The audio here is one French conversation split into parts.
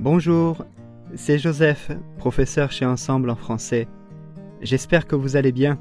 Bonjour, c'est Joseph, professeur chez Ensemble en français. J'espère que vous allez bien.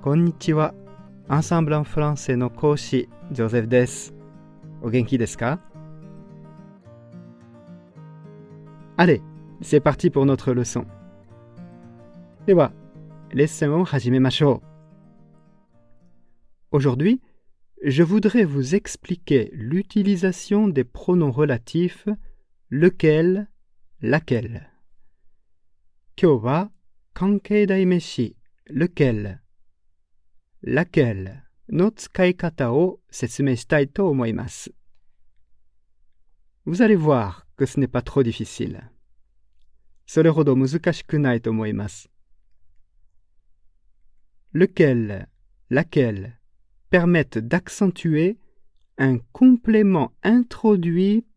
Konnichiwa, Ensemble en français no koshi Joseph des. O genki desu ka? Allez, c'est parti pour notre leçon. Dewa, lesson on hajimemashou. Aujourd'hui, je voudrais vous expliquer l'utilisation des pronoms relatifs lequel, laquelle. 今日は関係代名詞 lequel, laquelle の使い方を説明したいと思います。Vous allez voir que ce n'est pas trop difficile. それほど難しくないと思います。lequel, laquelle permettent d'accentuer un complément introduit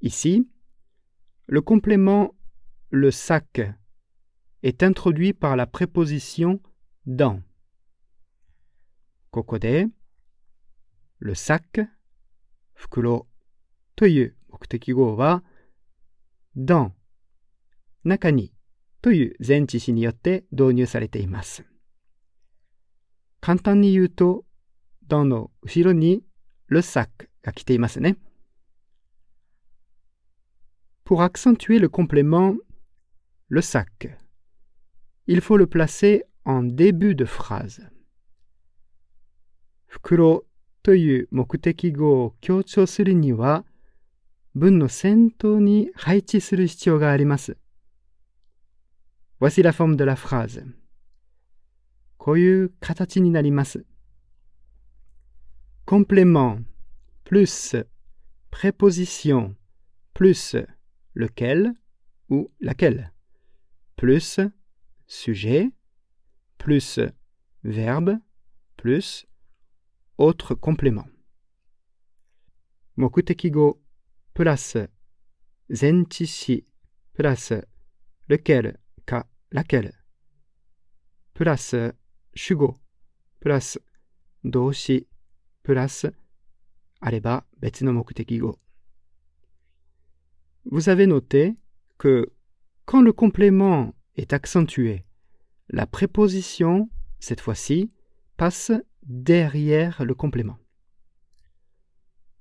Ici, le complément le sac est introduit par la préposition dans. Kokode, le sac, fukuro, toyu, wa, dans, nakani, toyu, zenchishi le sac が来ていますね。Pour accentuer le complément le sac, il faut le placer en début de phrase. 袋という目的語を強調するには、文の先頭に配置する必要があります。Voici la forme de la phrase. こういう形になります。 complément plus préposition plus lequel ou laquelle plus sujet plus verbe plus autre complément. Mokutekigo plus zentishi plus lequel ka laquelle plus shugo plus doshi プラス動詞プラスあれば別の目的語 Vous avez noté que quand le complément est accentué, la préposition, cette fois-ci, passe derrière le complément.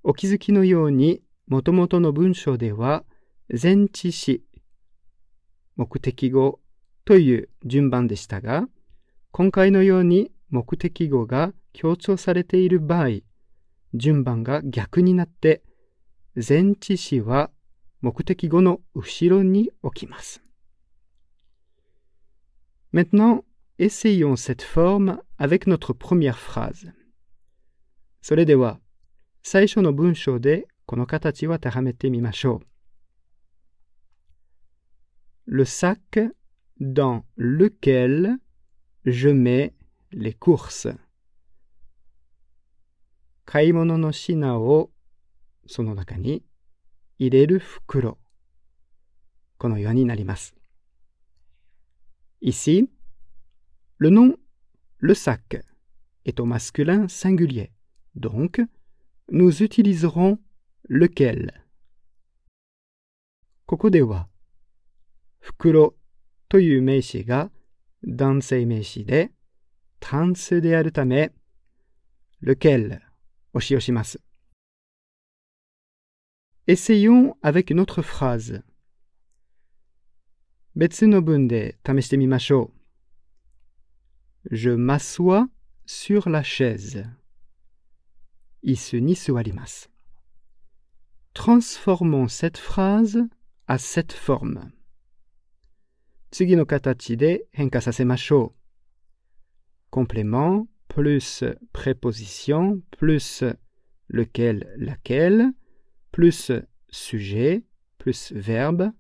お気づきのように、もともとの文章では、前置詞、目的語という順番でしたが、今回のように目的語が 強調されている場合、順番が逆になって、前置詞は目的語の後ろに置きます。Maintenant, essayons cette forme avec notre première phrase. それでは、最初の文章でこの形を当てはめてみましょう。Le sac dans lequel je mets les courses. 買い物の品をその中に入れる袋。このようになります。Ici, le nom le sac est au masculin singulier. Donc, nous utiliserons lequel. ここでは、袋という名詞が男性名詞で単数であるため、lequel Oshiyoshimasu. Essayons avec une autre phrase. Betsu no bun de tameshite mimasho. Je m'assois sur la chaise. Isu ni suarimasu. Transformons cette phrase à cette forme. Tsugi no katachi de henka. Complément plus préposition plus lequel, laquelle plus sujet plus verbe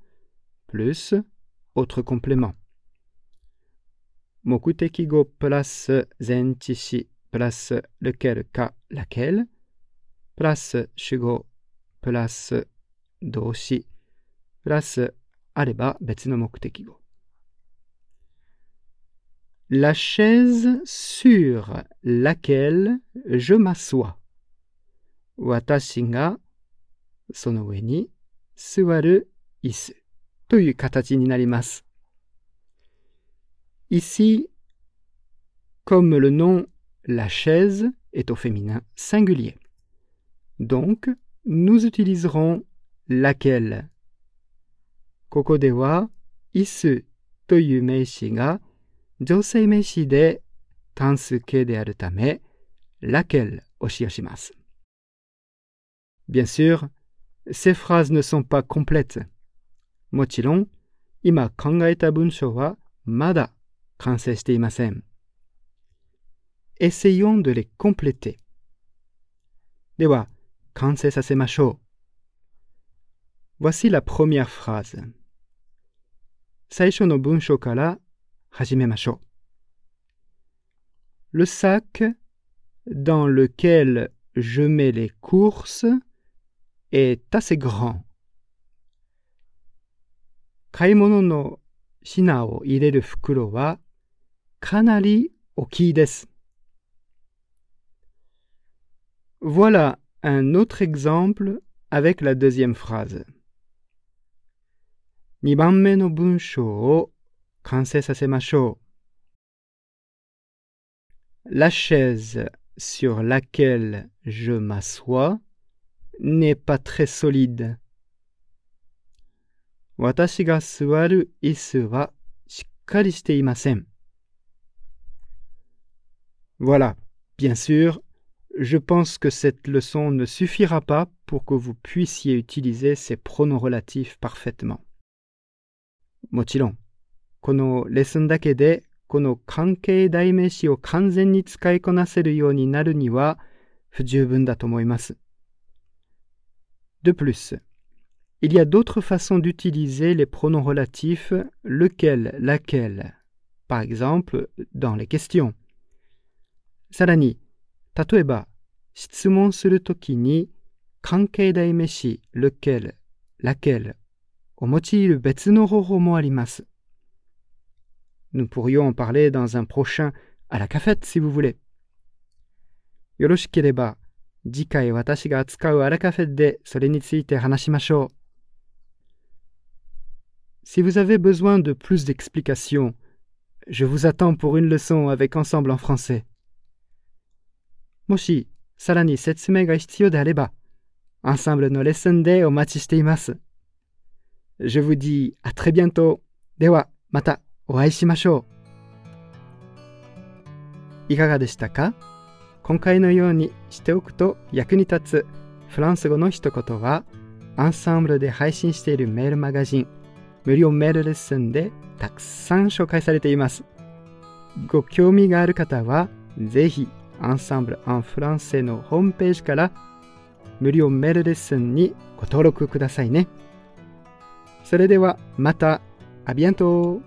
plus autre complément. Mokutekigo plus zentishi plus lequel ka laquelle plus shugo plus doshi plus areba betsu no mokutekigo. La chaise sur laquelle je m'assois. Watashi ga sono ue ni suwaru isu. Ici, comme le nom la chaise est au féminin singulier. Donc, nous utiliserons laquelle? Koko de wa isu to yu meishi ga josei meishi de tansuke de aru tame laquelle o shimasu. Bien sûr, ces phrases ne sont pas complètes. Mochiron, ima kangaeta bunsho wa mada kansei shite imasen. Essayons de les compléter. Dewa, kansei sasemashou. Voici la première phrase. Saisho no bunsho kara Le sac dans lequel je mets les courses est assez grand. Kaimono no shina. Voilà un autre exemple avec la deuxième phrase. Nibanme no bunsho o kansei sasemashou. La chaise sur laquelle je m'assois n'est pas très solide. Watashi ga suwaru isu wa shikkari shite imasen. Voilà, bien sûr, je pense que cette leçon ne suffira pas pour que vous puissiez utiliser ces pronoms relatifs parfaitement. もちろん、 このレッスンだけでこの関係代名詞を完全に使いこなせるようになるには不十分だと思います。De plus, il y a d'autres façons d'utiliser les pronoms relatifs lequel, laquelle, par exemple dans les questions. さらに、例えば、質問するときに関係代名詞 lequel, laquelle を用いる別の方法もあります。Nous pourrions en parler dans un prochain à la cafette si vous voulez. よろしければ、次回私が扱うあらカフェでそれについて話しましょう。Si vous avez besoin de plus d'explications, je vous attends pour une leçon avec Ensemble en français. もし、さらに説明が必要であれば、Ensemble のレッスンでお待ちしています。Je vous dis à très bientôt. では、また お会いしましょう。いかがでしたか？今回のようにしておくと役に立つフランス語の一言は、アンサンブルで配信しているメールマガジン、無料メールレッスンでたくさん紹介されています。ご興味がある方は、ぜひ、アンサンブル・アン・フランセのホームページから無料メールレッスンにご登録くださいね。それではまた、アビアント